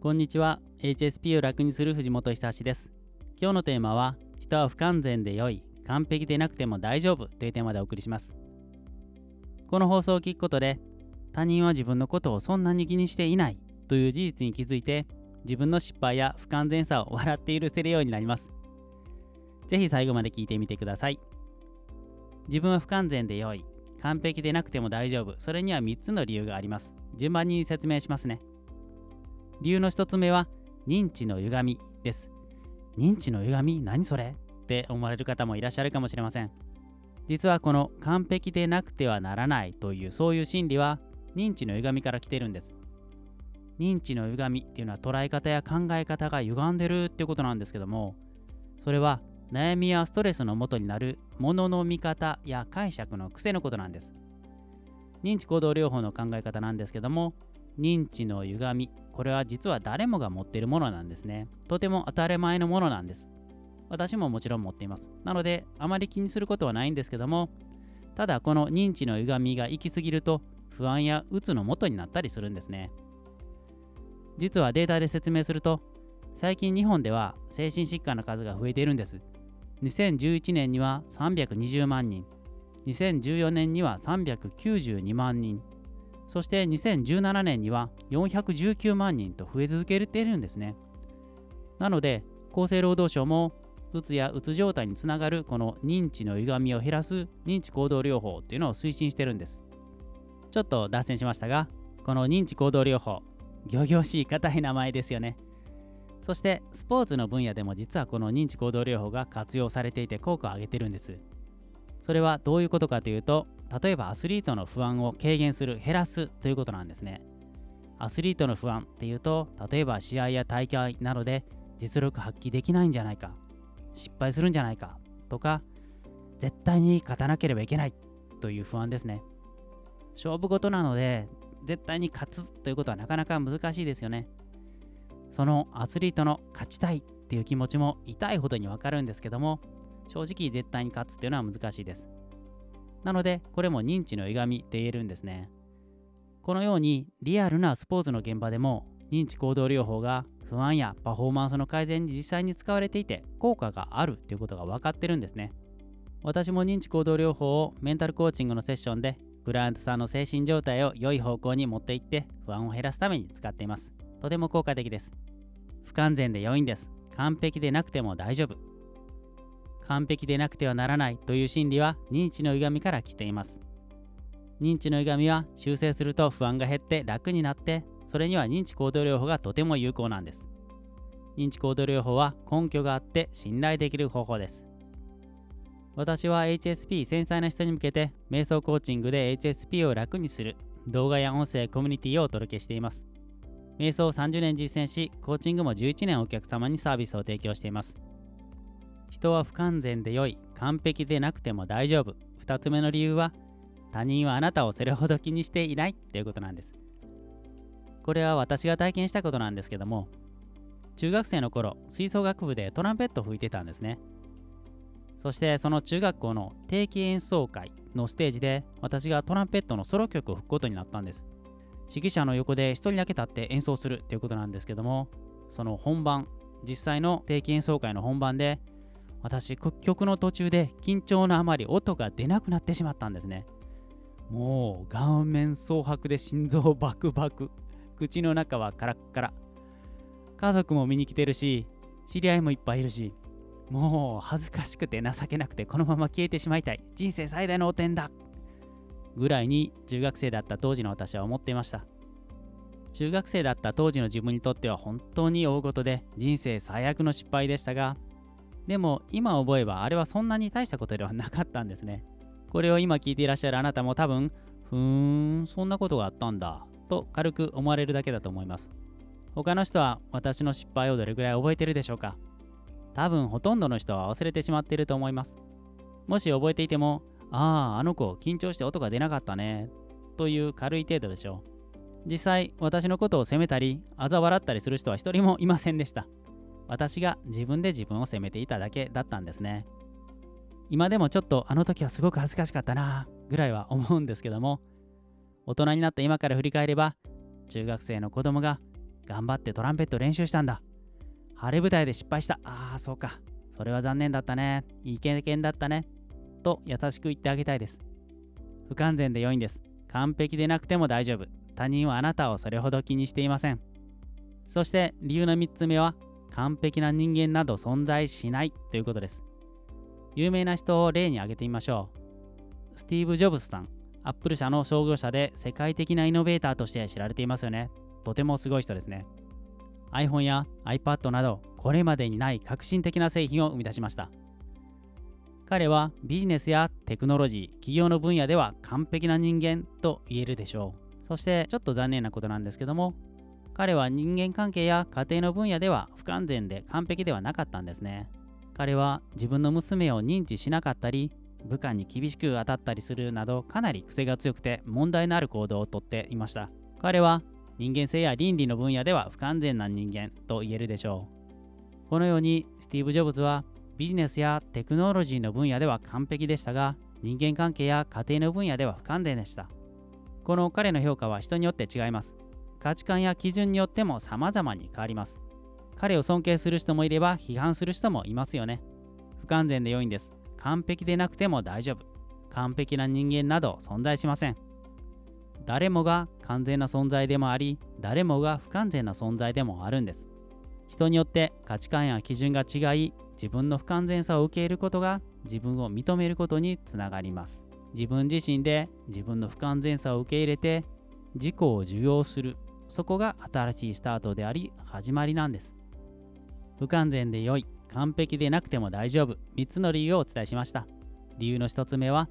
こんにちは。HSP を楽にする藤本久志です。今日のテーマは人は不完全で良い完璧でなくても大丈夫というテーマでお送りします。この放送を聞くことで他人は自分のことをそんなに気にしていないという事実に気づいて自分の失敗や不完全さを笑って許せるようになります。ぜひ最後まで聞いてみてください。自分は不完全で良い完璧でなくても大丈夫それには3つの理由があります。順番に説明しますね。理由の1つ目は認知の歪みです。認知の歪み？何それ？って思われる方もいらっしゃるかもしれません。実はこの完璧でなくてはならないというそういう心理は認知の歪みから来ているんです。認知の歪みっていうのは捉え方や考え方が歪んでるっていうことなんですけどもそれは悩みやストレスのもとになるものの見方や解釈の癖のことなんです。認知行動療法の考え方なんですけども認知の歪み。これは実は誰もが持っているものなんですね。とても当たり前のものなんです。私ももちろん持っています。なのであまり気にすることはないんですけどもただこの認知の歪みが行き過ぎると不安やうつの元になったりするんですね。実はデータで説明すると最近日本では精神疾患の数が増えているんです。2011年には320万人。2014年には392万人。そして2017年には419万人と増え続けているんですね。なので厚生労働省もうつやうつ状態につながるこの認知の歪みを減らす認知行動療法っていうのを推進してるんです。ちょっと脱線しましたがこの認知行動療法仰々しい硬い名前ですよね。そしてスポーツの分野でも実はこの認知行動療法が活用されていて効果を上げてるんです。それはどういうことかというと例えばアスリートの不安を軽減する減らすということなんですね。アスリートの不安っていうと例えば試合や大会などで実力発揮できないんじゃないか失敗するんじゃないかとか絶対に勝たなければいけないという不安ですね。勝負事なので絶対に勝つということはなかなか難しいですよね。そのアスリートの勝ちたいっていう気持ちも痛いほどにわかるんですけども正直絶対に勝つっていうのは難しいですなので、これも認知の歪みって言えるんですね。このようにリアルなスポーツの現場でも認知行動療法が不安やパフォーマンスの改善に実際に使われていて効果があるということが分かってるんですね。私も認知行動療法をメンタルコーチングのセッションでクライアントさんの精神状態を良い方向に持っていって不安を減らすために使っています。とても効果的です。不完全で良いんです。完璧でなくても大丈夫。完璧でなくてはならないという心理は認知の歪みから来ています。認知の歪みは修正すると不安が減って楽になってそれには認知行動療法がとても有効なんです。認知行動療法は根拠があって信頼できる方法です。私は HSP 繊細な人に向けて瞑想コーチングで HSP を楽にする動画や音声コミュニティをお届けしています。瞑想を30年実践しコーチングも11年お客様にサービスを提供しています。人は不完全で良い完璧でなくても大丈夫。2つ目の理由は他人はあなたをそれほど気にしていない。ということなんです。これは私が体験したことなんですけども中学生の頃吹奏楽部でトランペットを吹いてたんですね。そしてその中学校の定期演奏会のステージで私がトランペットのソロ曲を吹くことになったんです。指揮者の横で1人だけ立って演奏するということなんですけどもその本番実際の定期演奏会の本番で私曲の途中で緊張のあまり音が出なくなってしまったんですね。もう顔面蒼白で心臓バクバク。口の中はカラッカラ。家族も見に来てるし知り合いもいっぱいいるしもう恥ずかしくて情けなくてこのまま消えてしまいたい。人生最大の汚点だ。ぐらいに中学生だった当時の私は思っていました。中学生だった当時の自分にとっては本当に大事で人生最悪の失敗でしたがでも今思えばあれはそんなに大したことではなかったんですね。これを今聞いていらっしゃるあなたも多分、ふーん、そんなことがあったんだ、と軽く思われるだけだと思います。他の人は私の失敗をどれくらい覚えてるでしょうか多分ほとんどの人は忘れてしまっていると思います。もし覚えていても、ああ、あの子緊張して音が出なかったね、という軽い程度でしょう。実際、私のことを責めたり、嘲笑ったりする人は一人もいませんでした。私が自分で自分を責めていただけだったんですね。今でもちょっとあの時はすごく恥ずかしかったなぐらいは思うんですけども大人になった今から振り返れば中学生の子供が頑張ってトランペット練習したんだ。晴れ舞台で失敗した。ああそうか。それは残念だったね。いい経験だったね。と優しく言ってあげたいです。不完全で良いんです。完璧でなくても大丈夫。他人はあなたをそれほど気にしていません。そして理由の3つ目は完璧な人間など存在しないということです。有名な人を例に挙げてみましょう。スティーブ・ジョブズさんアップル社の創業者で世界的なイノベーターとして知られていますよね。とてもすごい人ですね。iPhone や iPad などこれまでにない革新的な製品を生み出しました。彼はビジネスやテクノロジー企業の分野では完璧な人間と言えるでしょう。そしてちょっと残念なことなんですけども彼は人間関係や家庭の分野では不完全で完璧ではなかったんですね彼は自分の娘を認知しなかったり部下に厳しく当たったりするなどかなり癖が強くて問題のある行動をとっていました彼は人間性や倫理の分野では不完全な人間と言えるでしょう。このようにスティーブ・ジョブズはビジネスやテクノロジーの分野では完璧でしたが人間関係や家庭の分野では不完全でした。この彼の評価は人によって違います。価値観や基準によっても様々に変わります。彼を尊敬する人もいれば批判する人もいますよね。不完全で良いんです。完璧でなくても大丈夫。完璧な人間など存在しません。誰もが完全な存在でもあり誰もが不完全な存在でもあるんです人によって価値観や基準が違い自分の不完全さを受け入れることが自分を認めることにつながります自分自身で自分の不完全さを受け入れて自己を受容するそこが新しいスタートであり始まりなんです。不完全で良い完璧でなくても大丈夫3つの理由をお伝えしました。理由の1つ目は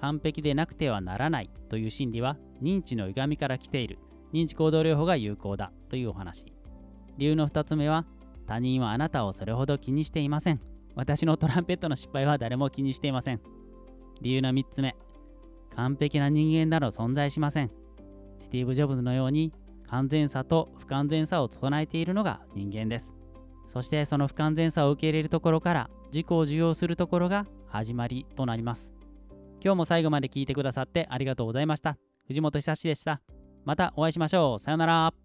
完璧でなくてはならないという心理は認知の歪みから来ている。認知行動療法が有効だというお話。理由の2つ目は他人はあなたをそれほど気にしていません。私のトランペットの失敗は誰も気にしていません。理由の3つ目完璧な人間など存在しません。スティーブ・ジョブズのように完全さと不完全さを唱えているのが人間ですそしてその不完全さを受け入れるところから自己を受容するところが始まりとなります今日も最後まで聞いてくださってありがとうございました。藤本久志でした。またお会いしましょう。さようなら。